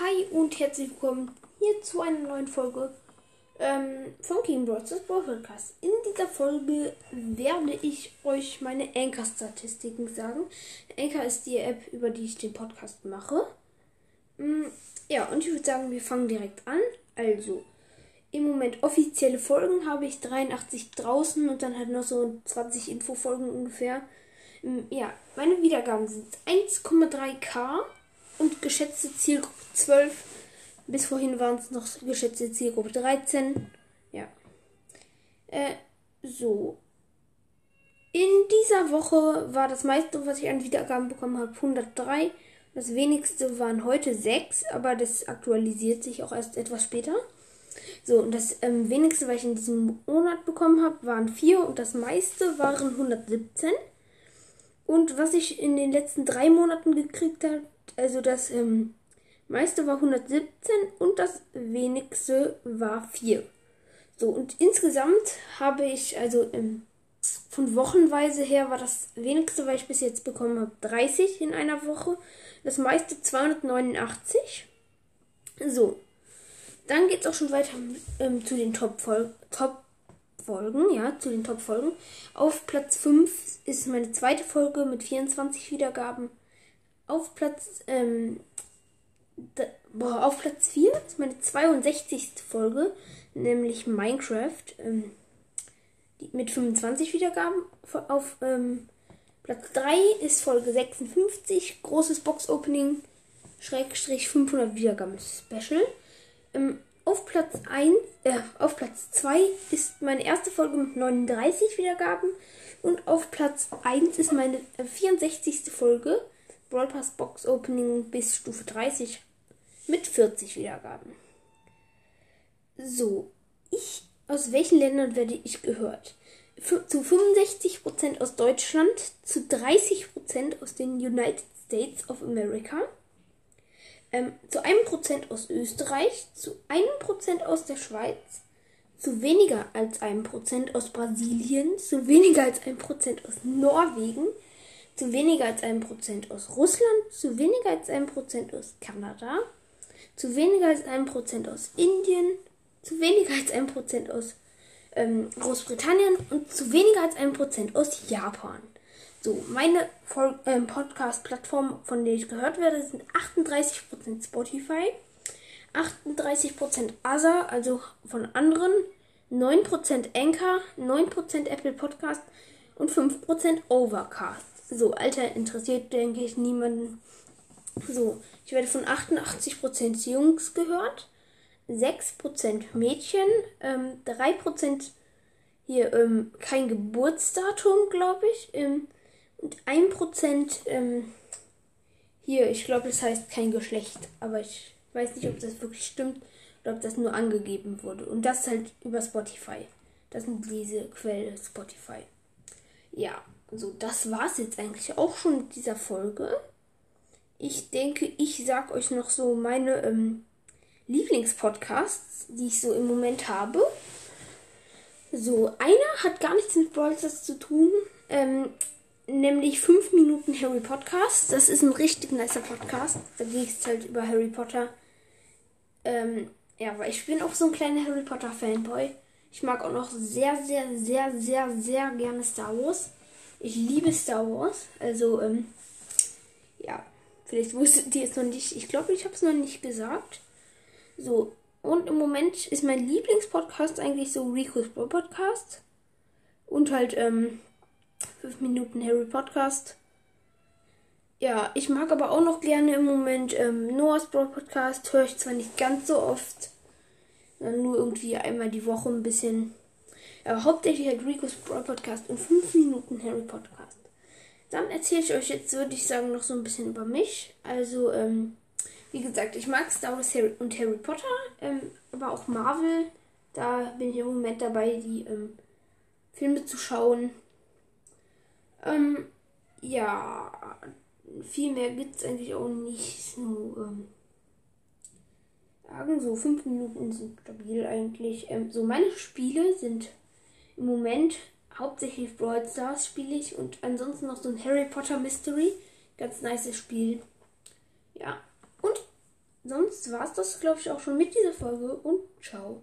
Hi und herzlich willkommen hier zu einer neuen Folge ähm, von King Bros. Podcast. In dieser Folge werde ich euch meine Anchor-Statistiken sagen. Anchor ist die App, über die ich den Podcast mache. Mm, ja, und ich würde sagen, wir fangen direkt an. Also, im Moment offizielle Folgen habe ich 83 draußen und dann halt noch so 20 Infofolgen ungefähr. Mm, ja, meine Wiedergaben sind 1,3k und geschätzte Zielgruppe 12. Bis vorhin waren es noch geschätzte Zielgruppe 13. Ja. Äh, so. In dieser Woche war das meiste, was ich an Wiedergaben bekommen habe, 103. Das wenigste waren heute 6, aber das aktualisiert sich auch erst etwas später. So, und das ähm, wenigste, was ich in diesem Monat bekommen habe, waren 4 und das meiste waren 117. Und was ich in den letzten drei Monaten gekriegt habe, also das ähm, meiste war 117 und das wenigste war 4. So, und insgesamt habe ich, also ähm, von Wochenweise her war das wenigste, was ich bis jetzt bekommen habe, 30 in einer Woche. Das meiste 289. So, dann geht es auch schon weiter ähm, zu den Top-Folgen. Top Folgen, ja, zu den Top-Folgen. Auf Platz 5 ist meine zweite Folge mit 24 Wiedergaben. Auf Platz, ähm, da, boah, auf Platz 4 ist meine 62. Folge, nämlich Minecraft, ähm, die, mit 25 Wiedergaben. Auf ähm, Platz 3 ist Folge 56, großes Box-Opening, Schrägstrich 500 Wiedergaben Special. Ähm, auf Platz 1, äh, auf Platz 2 ist meine erste Folge mit 39 Wiedergaben und auf Platz 1 ist meine 64. Folge Brawl Pass Box Opening bis Stufe 30 mit 40 Wiedergaben. So, ich aus welchen Ländern werde ich gehört? Zu 65% aus Deutschland, zu 30% aus den United States of America, ähm, zu einem Prozent aus Österreich, zu einem Prozent aus der Schweiz, zu weniger als einem Prozent aus Brasilien, zu weniger als einem Prozent aus Norwegen, zu weniger als einem Prozent aus Russland, zu weniger als einem Prozent aus Kanada, zu weniger als einem Prozent aus Indien, zu weniger als einem Prozent aus ähm, Großbritannien und zu weniger als einem Prozent aus Japan. So, meine ähm, Podcast-Plattformen, von denen ich gehört werde, sind 38% Spotify, 38% Other, also von anderen, 9% Anchor, 9% Apple Podcast und 5% Overcast. So, Alter, interessiert, denke ich, niemanden. So, ich werde von 88% Jungs gehört, 6% Mädchen, ähm, 3% hier ähm, kein Geburtsdatum, glaube ich. Ähm, und 1% ähm, hier, ich glaube, das heißt kein Geschlecht. Aber ich weiß nicht, ob das wirklich stimmt oder ob das nur angegeben wurde. Und das halt über Spotify. Das sind diese Quelle Spotify. Ja, so, das war's jetzt eigentlich auch schon mit dieser Folge. Ich denke, ich sag euch noch so meine ähm, Lieblingspodcasts, die ich so im Moment habe. So, einer hat gar nichts mit Brawl zu tun. Ähm, nämlich 5 Minuten Harry Podcast. Das ist ein richtig nicer Podcast. Da geht es halt über Harry Potter. Ähm, ja, weil ich bin auch so ein kleiner Harry Potter Fanboy. Ich mag auch noch sehr, sehr, sehr, sehr, sehr gerne Star Wars. Ich liebe Star Wars. Also, ähm, ja, vielleicht wusstet ihr es noch nicht. Ich glaube, ich habe es noch nicht gesagt. So, und im Moment ist mein Lieblingspodcast eigentlich so Rico's Bro Podcast. Und halt, ähm, 5 Minuten Harry Podcast. Ja, ich mag aber auch noch gerne im Moment ähm, Noah's Broad Podcast. Höre ich zwar nicht ganz so oft, sondern nur irgendwie einmal die Woche ein bisschen. Aber hauptsächlich halt Rico's Broad Podcast und 5 Minuten Harry Podcast. Dann erzähle ich euch jetzt, würde ich sagen, noch so ein bisschen über mich. Also, ähm, wie gesagt, ich mag Star Wars Harry und Harry Potter, ähm, aber auch Marvel. Da bin ich im Moment dabei, die ähm, Filme zu schauen. Ähm, ja, viel mehr gibt es eigentlich auch nicht. So, ähm, sagen so fünf Minuten sind stabil eigentlich. Ähm, so meine Spiele sind im Moment hauptsächlich Brawl Stars spiele ich und ansonsten noch so ein Harry Potter Mystery. Ganz nice Spiel. Ja. Und sonst war es das, glaube ich, auch schon mit dieser Folge und ciao.